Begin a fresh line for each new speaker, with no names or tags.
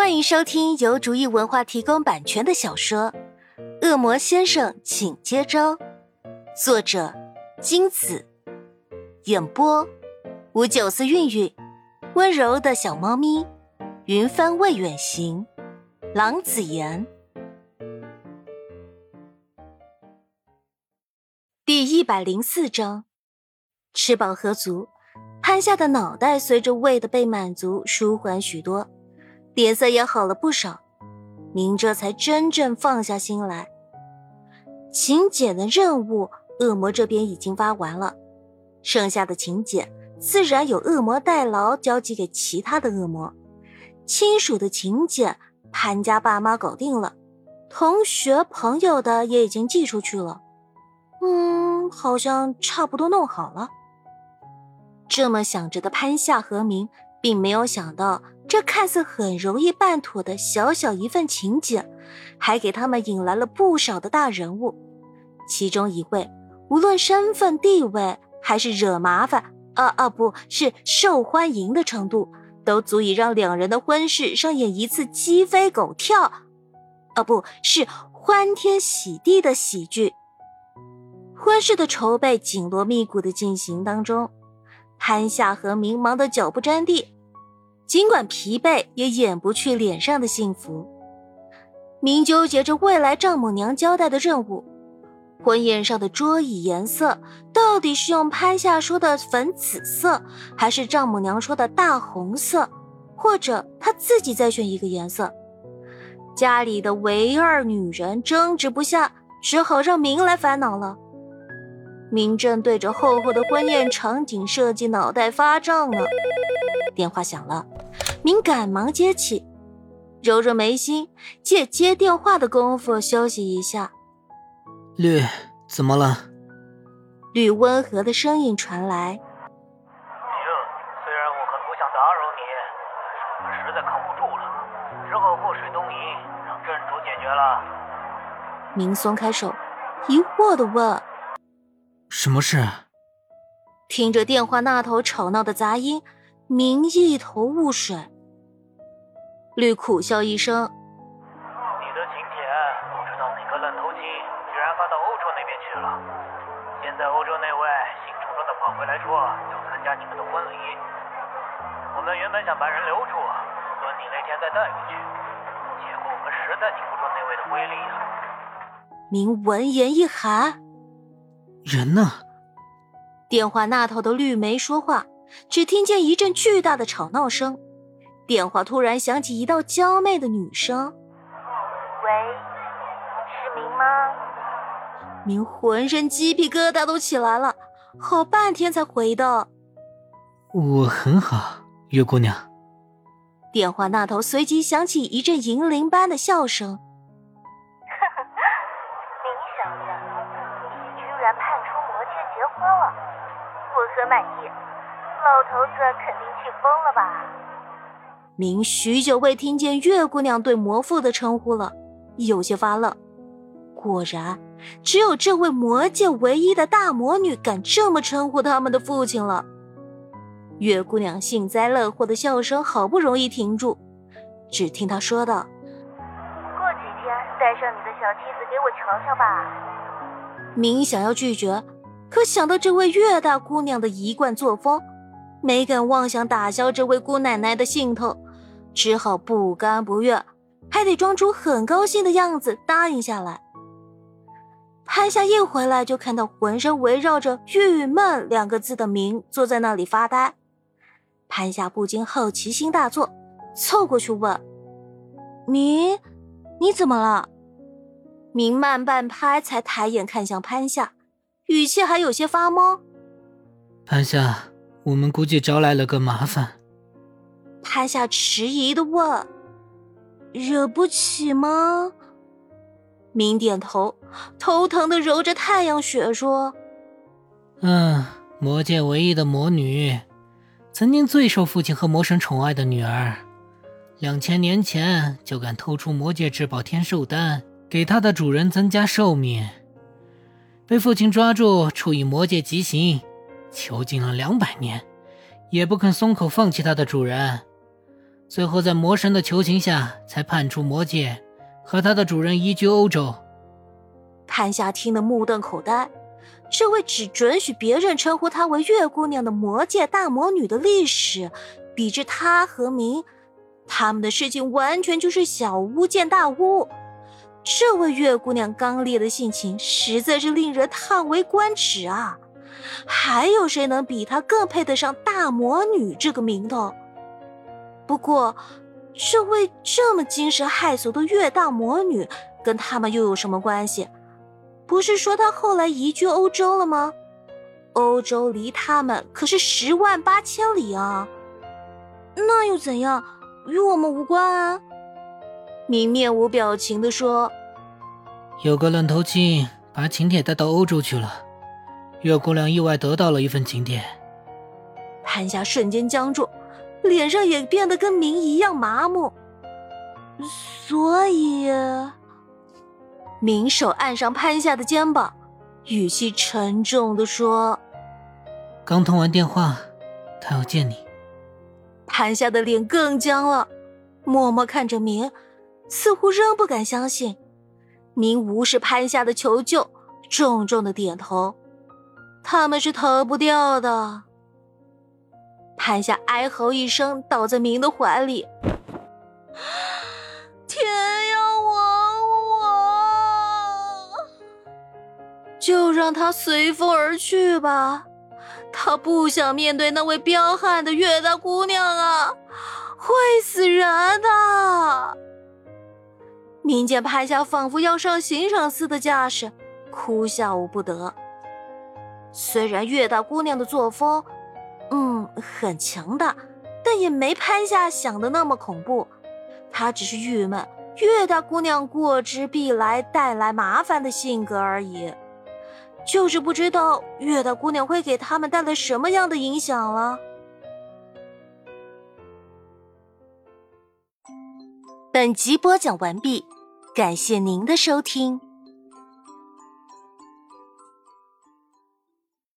欢迎收听由竹意文化提供版权的小说《恶魔先生，请接招》，作者金子，演播吴九思韵韵，温柔的小猫咪，云帆未远行，郎子言，第一百零四章，吃饱喝足，潘夏的脑袋随着胃的被满足舒缓许多。脸色也好了不少，明这才真正放下心来。请柬的任务，恶魔这边已经发完了，剩下的请柬自然有恶魔代劳交给其他的恶魔。亲属的请柬，潘家爸妈搞定了，同学朋友的也已经寄出去了。嗯，好像差不多弄好了。这么想着的潘夏和明，并没有想到。这看似很容易办妥的小小一份请柬，还给他们引来了不少的大人物。其中一位，无论身份地位还是惹麻烦，啊啊，不是受欢迎的程度，都足以让两人的婚事上演一次鸡飞狗跳，啊，不是欢天喜地的喜剧。婚事的筹备紧锣密鼓的进行当中，潘夏和明忙得脚步沾地。尽管疲惫，也掩不去脸上的幸福。明纠结着未来丈母娘交代的任务，婚宴上的桌椅颜色到底是用潘夏说的粉紫色，还是丈母娘说的大红色，或者他自己再选一个颜色？家里的唯二女人争执不下，只好让明来烦恼了。明正对着厚厚的婚宴场景设计脑袋发胀呢。电话响了，明赶忙接起，揉揉眉心，借接电话的功夫休息一下。
绿，怎么了？
绿温和的声音传来。
明，虽然我很不想打扰你，但是我们实在扛不住了，只好祸水东移，让镇主解决了。
明松开手，疑惑的问：“
什么事？”
听着电话那头吵闹的杂音。明一头雾水，绿苦笑一声：“
你的请帖不知道哪个烂头青居然发到欧洲那边去了。现在欧洲那位兴冲冲的跑回来说要参加你们的婚礼。我们原本想把人留住，等你那天再带过去，结果我们实在顶不住那位的威力呀。”
明闻言一寒：“
人呢？”
电话那头的绿没说话。只听见一阵巨大的吵闹声，电话突然响起一道娇媚的女声：“
喂，是明吗？”
明浑身鸡皮疙瘩都起来了，好半天才回道：“
我很好，月姑娘。”
电话那头随即响起一阵银铃般的笑声：“
头子肯定气疯了吧？
明许久未听见月姑娘对魔父的称呼了，有些发愣。果然，只有这位魔界唯一的大魔女敢这么称呼他们的父亲了。月姑娘幸灾乐祸的笑声好不容易停住，只听她说道：“
过几天带上你的小妻子给我瞧瞧吧。”
明想要拒绝，可想到这位月大姑娘的一贯作风。没敢妄想打消这位姑奶奶的兴头，只好不甘不愿，还得装出很高兴的样子答应下来。潘夏一回来就看到浑身围绕着“郁闷”两个字的明坐在那里发呆，潘夏不禁好奇心大作，凑过去问：“明，你怎么了？”明慢半拍才抬眼看向潘夏，语气还有些发懵：“
潘夏。”我们估计招来了个麻烦。
潘夏迟疑的问：“惹不起吗？”明点头，头疼的揉着太阳穴说：“
嗯，魔界唯一的魔女，曾经最受父亲和魔神宠爱的女儿，两千年前就敢偷出魔界至宝天寿丹，给她的主人增加寿命，被父亲抓住，处以魔界极刑。”囚禁了两百年，也不肯松口放弃他的主人。最后在魔神的求情下，才叛出魔界，和他的主人移居欧洲。
潘夏听得目瞪口呆，这位只准许别人称呼她为月姑娘的魔界大魔女的历史，比之他和明，他们的事情完全就是小巫见大巫。这位月姑娘刚烈的性情，实在是令人叹为观止啊！还有谁能比她更配得上大魔女这个名头？不过，这位这么惊世骇俗的月大魔女，跟他们又有什么关系？不是说她后来移居欧洲了吗？欧洲离他们可是十万八千里啊！那又怎样？与我们无关啊！明面无表情地说：“
有个愣头青把请帖带到欧洲去了，月姑娘意外得到了一份请帖。”
潘夏瞬间僵住。脸上也变得跟明一样麻木，所以，明手按上潘夏的肩膀，语气沉重的说：“
刚通完电话，他要见你。”
潘夏的脸更僵了，默默看着明，似乎仍不敢相信。明无视潘夏的求救，重重的点头：“他们是逃不掉的。”潘夏哀嚎一声，倒在明的怀里。天要亡我，就让他随风而去吧。他不想面对那位彪悍的月大姑娘啊，会死人的。明见潘夏仿佛要上刑场似的架势，哭笑不得。虽然月大姑娘的作风。嗯，很强大，但也没潘夏想的那么恐怖。她只是郁闷，月大姑娘过之必来，带来麻烦的性格而已。就是不知道月大姑娘会给他们带来什么样的影响了。本集播讲完毕，感谢您的收听。